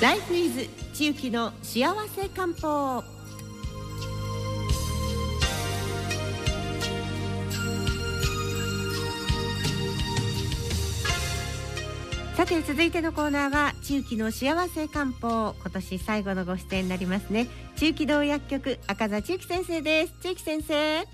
ライフイズ地域の幸せ漢方。さて続いてのコーナーは地域の幸せ漢方。今年最後のご出演になりますね。地域道薬局赤座千幸先生です。千幸先生。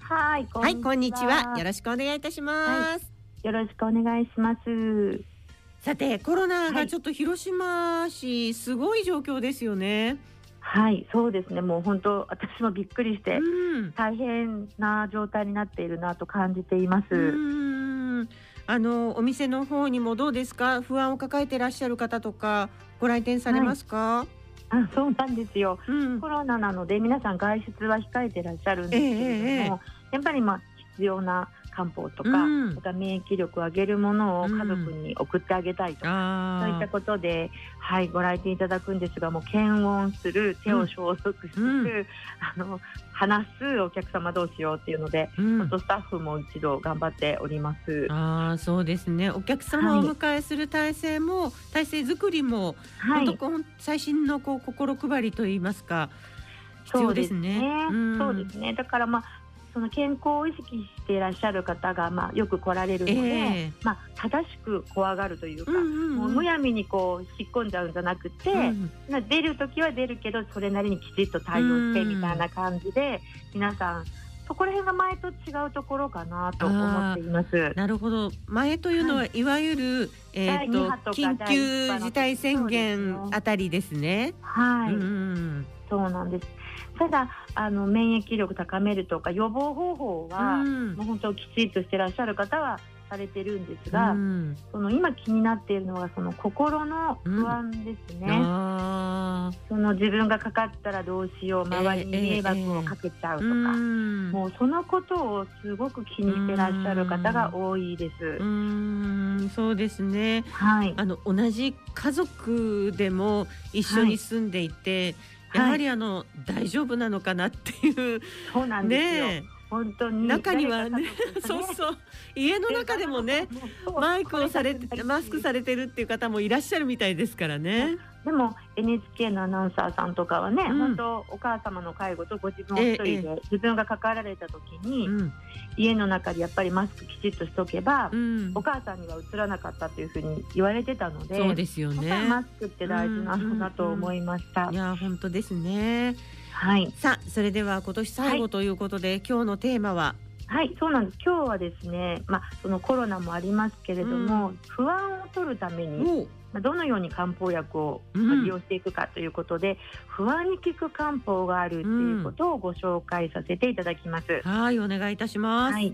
はいこんは。いこんにちは。よろしくお願いいたします、よろしくお願いしますさてコロナがちょっと広島市すごい状況ですよね、はいそうですね。もう本当私もびっくりしてうん。大変な状態になっているなと感じています、うん。あのお店の方にもどうですか？不安を抱えていらっしゃる方とかご来店されますか、あそうなんですよ。うん。コロナなので皆さん外出は控えていらっしゃるんですけれども、ええええ。やっぱりまあ必要な漢方とか、うん。また免疫力を上げるものをうん。家族に送ってあげたいとか、そういあったことで、はい、ご来店いただくんですが、もう検温する、手を消毒する、うん。あの話すお客様どうしようっていうので、ー、うん。スタッフも一度頑張っております。あーそうですね。お客様をお迎えする体制も、体制作りも、はい、本最新のこう心配りといいますか必要ですね。ん。そうですね。だからまあその健康を意識していらっしゃる方がまあよく来られるので、ええ。まあ正しく怖がるというか。うんうんうん。もうむやみにこう引っ込んじゃうんじゃなくて、うん。まあ出る時は出るけどそれなりにきちっと対応してうんみたいな感じで皆さんそこら辺が前と違うところかなと思っています。なるほど。前というのは、、はい。わゆる、えー、ととか緊急事態宣言あたりですね。はい、うん。そうなんです。ただあの免疫力高めるとか予防方法は、うん。もう本当きちっとしてらっしゃる方はされてるんですが、うん。その今気になっているのはその心の不安ですね。あその自分がかかったらどうしよう周りに迷惑をかけちゃうとか、ーうん。もうそのことをすごく気にしてらっしゃる方が多いです。うん。そうですね。はい。あの同じ家族でも一緒に住んでいて、はいやはりあの大丈夫なのかなっていう。そうなんですよ。ね本当に。中にはね誰か家族がそうそう。家の中でもねマイクをされてマスクされてるっていう方もいらっしゃるみたいですからね。でも NHK のアナウンサーさんとかはね、うん。本当お母様の介護とご自分を一人で、ええ自分がかかられた時に、うん。家の中でやっぱりマスクきちっとしておけば、うん。お母さんには移らなかったというふうに言われてたのでそうですよやっぱりマね。スクって大事なのだと思いました。いや本当ですね。はい、さあそれでは今年最後ということで、今日のテーマは？はい、そうなんです。今日はですね、まあそのコロナもありますけれども、うん不安を取るために、おまあどのように漢方薬を利用していくかということで、不安に効く漢方があるということをご紹介させていただきます。はいお願いいたします。はい。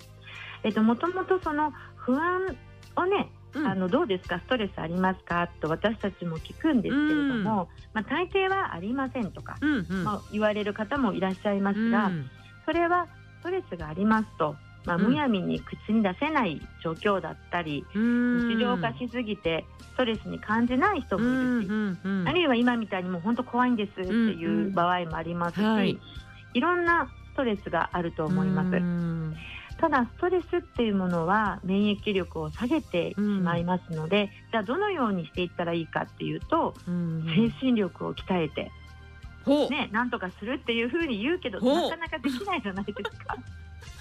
えっともともとその不安をね、うん。あのどうですか？ストレスありますか？と私たちも聞くんですけれども、まあ大抵はありませんとか、うんうん。まあ言われる方もいらっしゃいますが、うんそれはストレスがありますと、まあ、うん。むやみに口に出せない状況だったり、うん。日常化しすぎてストレスに感じない人うもいるし、んうんうんあるいは今みたいにもう本当怖いんですっていう場合もありますし、はい。いろんなストレスがあると思います。うんただストレスっていうものは免疫力を下げてしまいますので、じゃあどのようにしていったらいいかっていうと、うん精神力を鍛えてねなんとかするっていうふうに言うけどなかなかできないじゃないですか。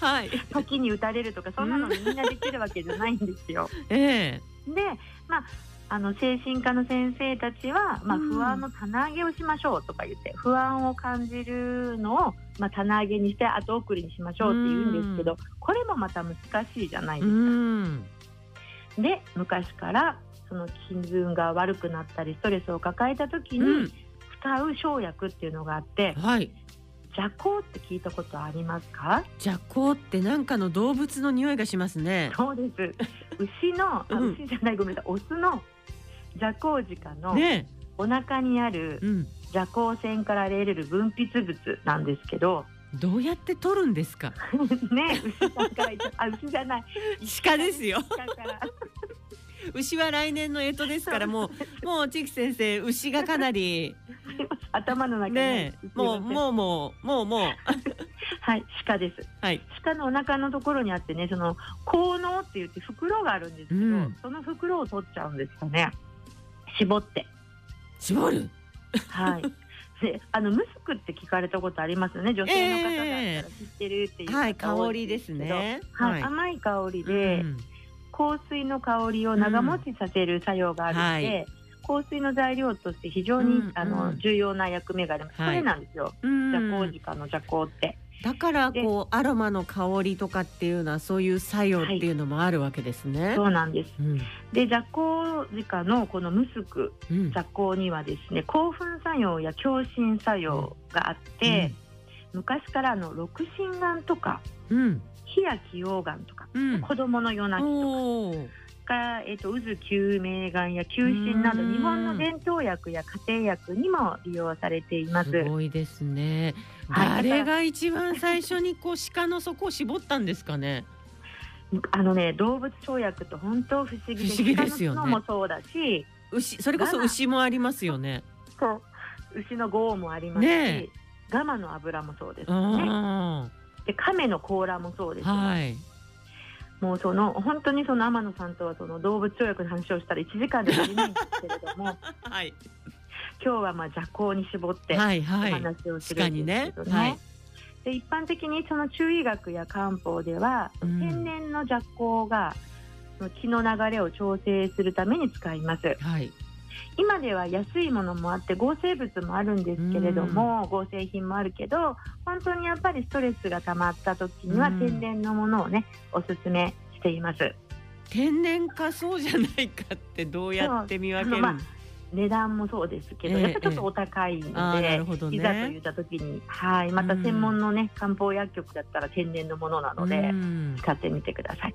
はい。時に打たれるとかそんなのみんなできるわけじゃないんですよ。ええで、まああの精神科の先生たちは、まあ、うん不安の棚上げをしましょうとか言って不安を感じるのを、まあ、棚上げにして後送りにしましょうって言うんですけど、これもまた難しいじゃないでうすか。ん。で昔からその気分が悪くなったりストレスを抱えた時にうん。使う生薬っていうのがあってはい。邪行って聞いたことありますか？邪行ってなんかの動物の匂いがしますね。そうです。牛の、あうん牛じゃないごめんなさい、オスの邪行鹿のねお腹にあるえ。うん。邪行腺から得れる分泌物なんですけど、どうやって取るんですか？ね、牛さんから言ったあ牛じゃない、鹿ですよ。鹿から牛は来年の干支ですからもうもう千木先生牛がかなり頭の中に、ねえもうもうもうもうもう はい鹿です。はい。鹿のお腹のところにあってね、その効能って言って袋があるんですけど、うんその袋を取っちゃうんですかね。絞って。絞る？はい。で、あのムスクって聞かれたことありますよね？女性の方だったら知ってるっていう方はい、香多りですね。はい、甘い香りで、うん香水の香りを長持ちさせる作用があるので、香水の材料として非常に、うんあのうん重要な役目があります。はいそれなんですよ。うんジャコウジカのジャコウって。だからこうアロマの香りとかっていうのはそういう作用っていうのもあるわけですね。そうなんです。うんで、ジャコウジカのこのムスク、うんジャにはですね、興奮作用や共振作用があって、昔からあの六心丸とかうん火や気溶岩とか、うん子供の夜泣きとか。おーから、えっと渦救命丸や救心などうん日本の伝統薬や家庭薬にも利用されています。すごいですね。はい誰が一番最初にこう鹿の底を絞ったんですかね？あのね動物生薬って本当不思議で不思議ですよね鹿の角もそうだし牛それこそ牛もありますよね。そう牛の豪もありますし、ねえガマの油もそうですよねあで亀の甲羅もそうですよ、あはい。もうその本当にその天野さんとはその動物生薬の話をしたら1時間で足りないんですけれども はい今日はまあ邪行に絞っておはいはい。話をするんですけどね。ねはいで一般的にその中医学や漢方では、うん天然の弱行がその気の流れを調整するために使いますはい。今では安いものもあって合成物もあるんですけれども、合成品もあるけど本当にやっぱりストレスが溜まった時にはうん。天然のものをねおすすめしています。天然かそうじゃないかってどうやって見分けるそうあのま値段もそうですけど、ええやっぱりちょっとお高いのでる、ほどいざとね言った時にはいまた専門のね漢方薬局だったら天然のものなので、うん。使ってみてください。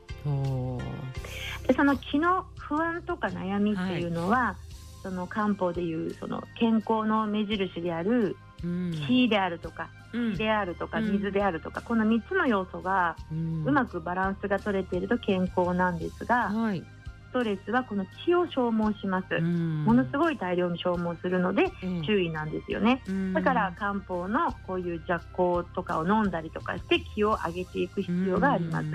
でその気の不安とか悩みっていうのは、その漢方でいうその健康の目印であるうん気であるとか、うん火であるとか、うん水であるとか、この3つの要素がうんうまくバランスが取れていると健康なんですが、はい。ストレスはこの気を消耗します。うんものすごい大量に消耗するのでうん注意なんですよね。うんだから漢方のこういう弱行とかを飲んだりとかして気を上げていく必要があります。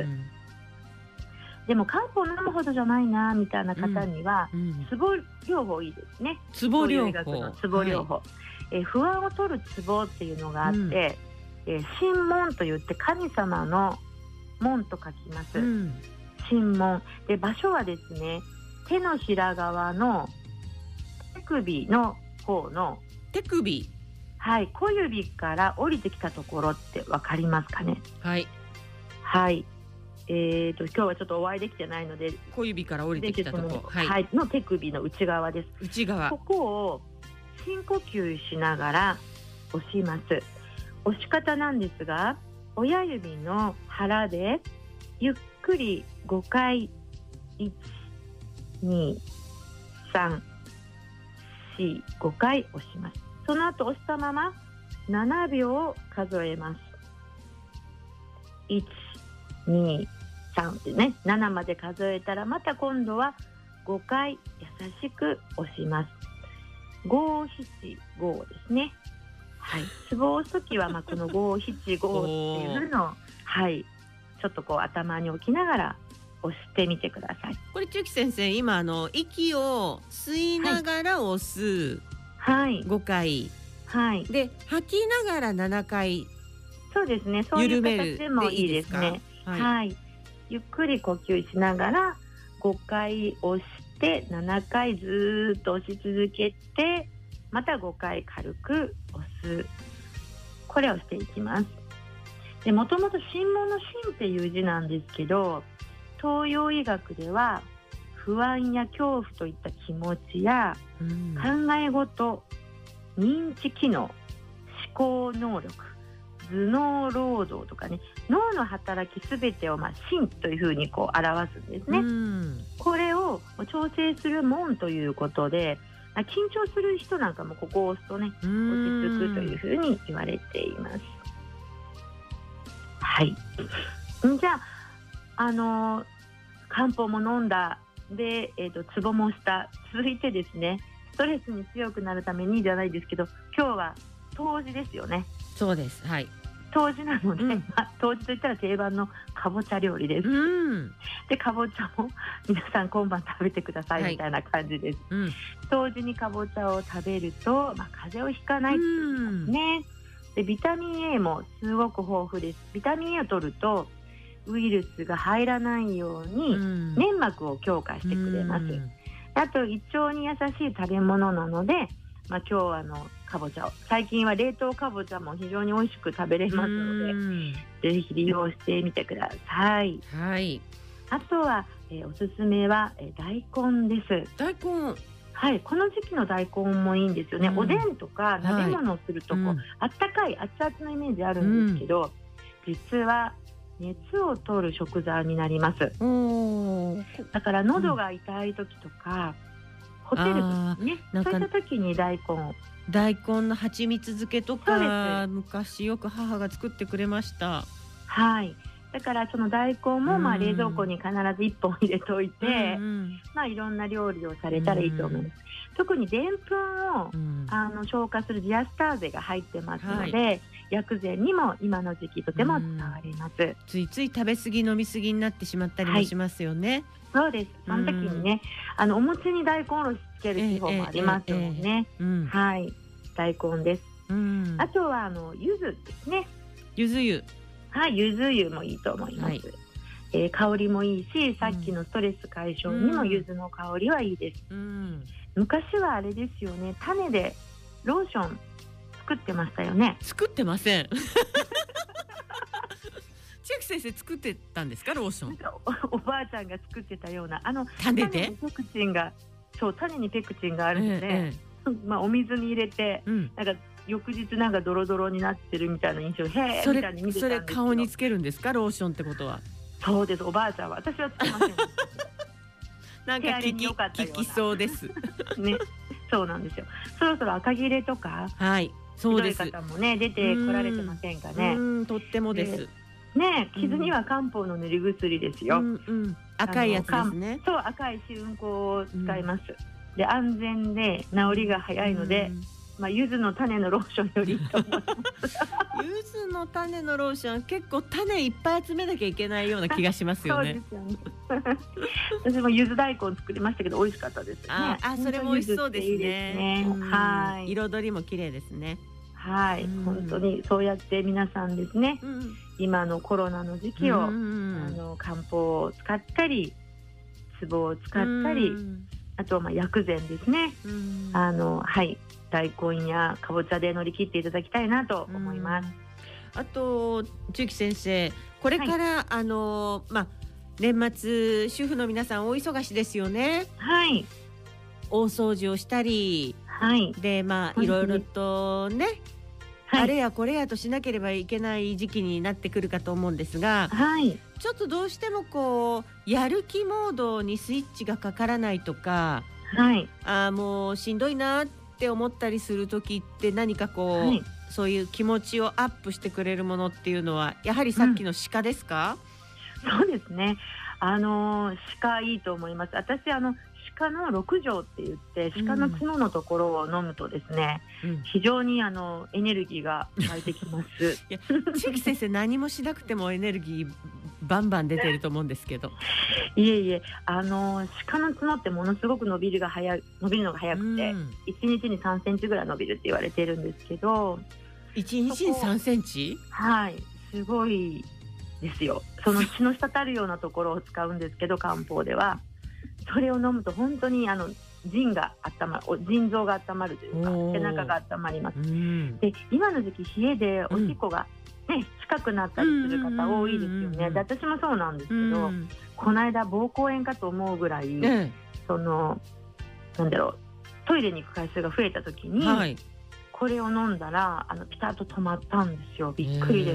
うんでも漢方飲むほどじゃないなみたいな方には、うんツボ療法いいですね。ツボ療法。ツボ療法、えー不安を取るツボっていうのがあって、うんえー神門といって神様の門と書きます。はいうん神門で場所はですね手のひら側の手首の方の手首。はい小指から降りてきたところってわかりますかね？はい。はい。えー、と今日はちょっとお会いできてないので小指から降りてきたとこ。はい。はい、の手首の内側です。内側こ。こを深呼吸しながら押します。押し方なんですが、親指の腹でゆっくり5回、1、2、3、4、5回押します。その後押したまま7秒数えます。1、2、3ってね、7まで数えたらまた今度は5回優しく押します。五七五ですね。はい。ツボを押すときはまあこの五七五っていうのをはいちょっとこう頭に置きながら押してみてください。これ中木先生今あの息を吸いながら押すはい5回、はい。で吐きながら7回そうですね。そういう形でもいいですでいいはい、ゆっくり呼吸しながら5回押して7回ずーっと押し続けてまた5回軽く押す。これをしていきます。でもともと神門の神っていう字なんですけど東洋医学では不安や恐怖といった気持ちやうん。考え事認知機能思考能力頭脳労働とかね脳の働きすべてをまあ心というふうにこう表すんですね、うん。これを調整する門ということであ緊張する人なんかもここを押すとね落ち着くというふうに言われています。はい。んじゃああのー漢方も飲んだで、えー、とツボもした。続いてですねストレスに強くなるためにじゃないですけど今日は冬至ですよね。そうです。はい冬至なので、うんまあ、冬至といったら定番のかぼちゃ料理です。うんでかぼちゃも皆さん今晩食べてくださいはいみたいな感じです。うん冬至にかぼちゃを食べると、まあ、風邪をひかないって言いますね。でビタミン A もすごく豊富です。ビタミン A を取るとウイルスが入らないようにうん粘膜を強化してくれます。うんあと胃腸に優しい食べ物なので、まあ、今日はあのかぼちゃを。最近は冷凍かぼちゃも非常に美味しく食べれますので、うん。ぜひ利用してみてください。はい。あとは、えーおすすめは、えー大根です。大根。はい、この時期の大根もいいんですよね。うん。おでんとか鍋物をするとこう、うん。あったかい熱々のイメージあるんですけど、実は熱を取る食材になります。だから喉が痛い時とか、ホテルとかね、そういった時に大根を。大根の蜂蜜漬けとかで昔よく母が作ってくれました。はい。だからその大根もまあうん冷蔵庫に必ず1本入れといて、うんまあいろんな料理をされたらいいと思います。特にでんぷんをうん。あの消化するジアスターゼが入ってますので、薬膳にも今の時期とても使われます。ついつい食べ過ぎ飲み過ぎになってしまったりもしますよね。そうです。その時にね、あのお餅に大根おろしつける地方もありますもんね。うんはい、大根です。うんあとはあの柚子ですね。ゆず湯はい、柚子湯もいいと思います。はいえー香りもいいし、さっきのストレス解消にも柚子の香りはいいです。うん昔はあれですよね、種でローション作ってましたよね。作ってません。千秋先生作ってたんですか？ローション。お おばあちゃんが作ってたような。あの種で？ペクチンがそう種にペクチンがあるので、え まあお水に入れてえうん。なんか翌日なんかドロドロになってるみたいな印象へえそみたいに見てれそれたんですけど顔につけるんですか？ローションってことは。そうです。おばあちゃんは私はつけません。なんか聞き聞きそうです。ね。そうなんですよ。そろそろ赤切れとか？はいそうです。方もね出てこられてませんかね。うん。とってもです。ね傷には漢方の塗り薬ですよ、うん。うん。赤いやつですね。そう赤い試運行を使います、で安全で治りが早いので、うんまあ柚子の種のローションより柚子の種のローション結構種いっぱい集めなきゃいけないような気がしますよね。そうですよね。私も柚子大根作りましたけど美味しかったです。よあねあそれも美味しそうです本当柚子っていいすね。はい彩りも綺麗ですね。はい、うん。本当にそうやって皆さんですね。うん。今のコロナの時期を、うんあの漢方を使ったり壺を使ったり、うんあとはまあ薬膳ですね。うん。あのはい。大根やかぼちゃで乗り切っていただきたいなと思います、あと中木先生これから、あのまあ年末主婦の皆さん大忙しですよね。はい。大掃除をしたり。はい。でまあいろいろとね、はい。あれやこれやとしなければいけない時期になってくるかと思うんですがはい。ちょっとどうしてもこうやる気モードにスイッチがかからないとかはい。あーもうしんどいなって思ったりする時って何かこう、はい。そういう気持ちをアップしてくれるものっていうのはやはりさっきの鹿ですか、そうですね。あのー鹿いいと思います。私あの鹿の六条って言って鹿の角のところを飲むとですね、うん。非常にあのエネルギーが湧いてきます。地域先生何もしなくてもエネルギーバンバン出てると思うんですけど、いえいえ、あのー鹿の角ってものすごく伸びるが早い伸びるのが早くて、うん。一日に3センチぐらい伸びるって言われてるんですけど、一日に3センチ？はい、すごいですよ。その血の滴るようなところを使うんですけど漢方では、それを飲むと本当にあの腎が温まる、お腎臓が温まるというか背中が温まります。うん。で今の時期冷えでおしっこが、ね近くなったりする方多いですようんうんうんうんね。で私もそうなんですけうど、ん。この間膀胱炎かと思うぐらい、ねそのなんだろうトイレに行く回数が増えた時に、はいこれを飲んだらあのピタッと止まったんですよ。びっくりで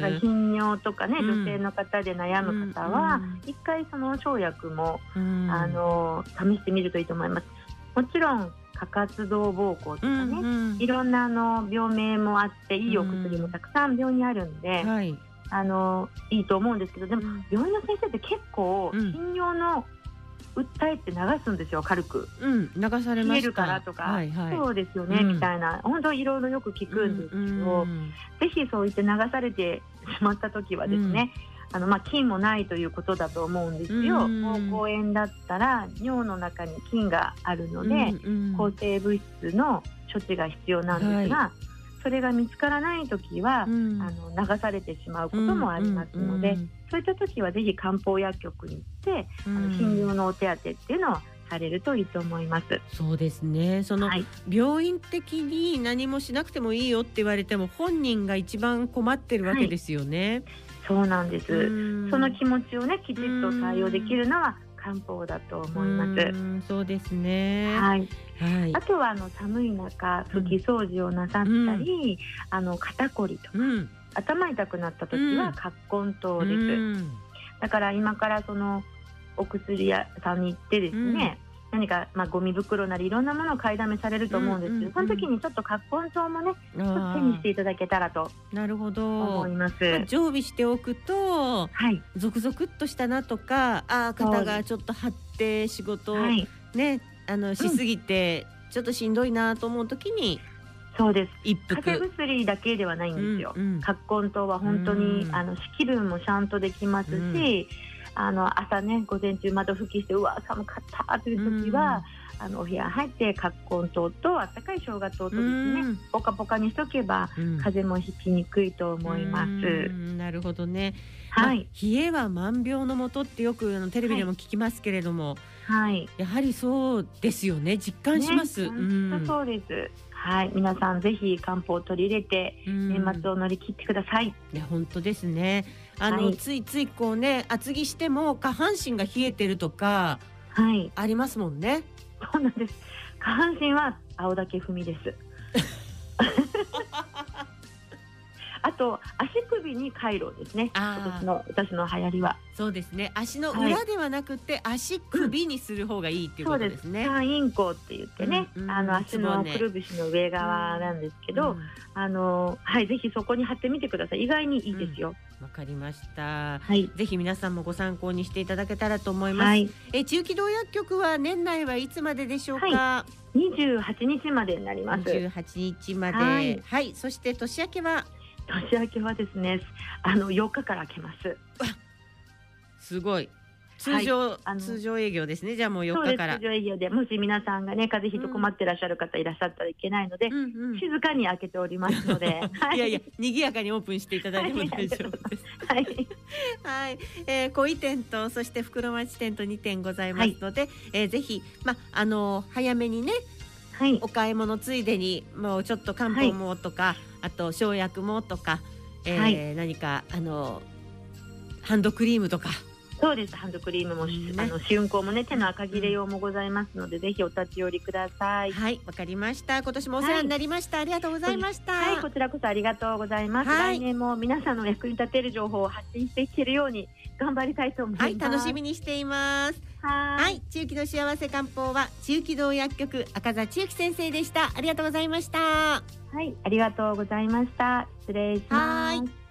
す。頻尿とかね、うん。女性の方で悩む方は、うん。一回その生薬も、うん。あの試してみるといいと思います。もちろん過活動膀胱とかね、うんいろんなあの病名もあっていいお薬もたくさん病院にあるんで、はい。あのいいと思うんですけどでも病院の先生って結構うん。頻尿の訴えて流すんですよ軽く。うん、流されましるからとか、はいはい。そうですよね、うん。みたいな。本当いろいろよく聞くんですけど、うんぜひそう言って流されてしまった時はですね、あのまあ菌もないということだと思うんですよ。うん膀胱炎だったら尿の中に菌があるので、抗生物質の処置が必要なんですが、それが見つからない時は、うんあの流されてしまうこともありますので、うんそういった時はぜひ漢方薬局に行って、うんあの診療のお手当っていうのをされるといいと思います。そうですね。その、はい、病院的に何もしなくてもいいよって言われても本人が一番困ってるわけですよね。そうなんです。うんその気持ちをねきちっと対応できるのは漢方だと思います。うんそうですね。はい、はいあ。とはあの寒い中拭き掃除をなさったり、あの肩こりとかうん。頭痛くなった時うんは葛根湯です、うんだから今からそのお薬屋さんに行ってですね、何かまあゴミ袋なりいろんなものを買いだめされると思うんですけど、うんうんうん。その時にちょっと葛根湯もねちょっとあ手にしていただけたらと。ーなるほ思どい。ます。常備しておくとはい、ゾクゾクっとしたなとかあー肩がちょっと張って仕事をはい、ね、あのしすぎてちょっとしんどいなと思う時にそうです。一風服。邪薬だけではないんですよ。うんうん。葛根湯は本当に、うん。あの気分もちゃんとできますし、うんあの朝ね午前中窓拭きしてうわ寒かったという時は、あのお部屋入って葛根湯とあったかい生姜湯とですね、うんポカポカにしとけばうん風邪もひきにくいと思います。うんなるほどね。はい、まあ冷えは万病のもとってよくあのテレビでも聞きますけれども、はい、やはりそうですよね。実感します。ねそうです。はい、皆さんぜひ漢方を取り入れてうん年末を乗り切ってください。いや本当ですね。あの、はいついついこうね厚着しても下半身が冷えてるとかはい、ありますもんね。そうなんです。下半身は青竹踏みです。あと足首に回路ですね。あー今年の私の流行りは。そうですね。足のはい裏ではなくて、足首にする方がいいっていうことですね。三陰交って言ってね、うんうんあの足のくるぶしの上側なんですけど、うんあのはいぜひそこに貼ってみてください。意外にいいですよ。わかりました。はい。ぜひ皆さんもご参考にしていただけたらと思います。はい。え中期道薬局は年内はいつまででしょうか？は二十八日までになります。28日まで、ははいい、そして年明けは？年明けはですね、あの8日から開けます。すごい通常、あの通常営業ですね。じゃあもう4そうです。日から通。常営業でもし皆さんがね風邪ひいて困ってらっしゃる方いらっしゃったらいけないので、うんうん。静かに開けておりますので、はい。やいや賑やかにオープンしていただいても大丈夫です。はい、はい、えー、小井店とそして袋町店と2店ございますので、えーぜひまあの早めにねはい、お買い物ついでにもうちょっと漢方もとか、あと生薬もとか、えーはい。何かあのハンドクリームとかそうです。ハンドクリームも、うんねあの試運行もね手の赤切れ用もございますので、ぜひお立ち寄りください。はいわかりました今年もお世話になりました、ありがとうございました、はい、こちらこそありがとうございます。はい来年も皆さんの役に立てる情報を発信していけるように頑張りたいと思います。はい楽しみにしていますは。はいい中期の幸せ漢方は中期道薬局赤座千幸先生でしたありがとうございましたはい、ありがとうございました。失礼します。はい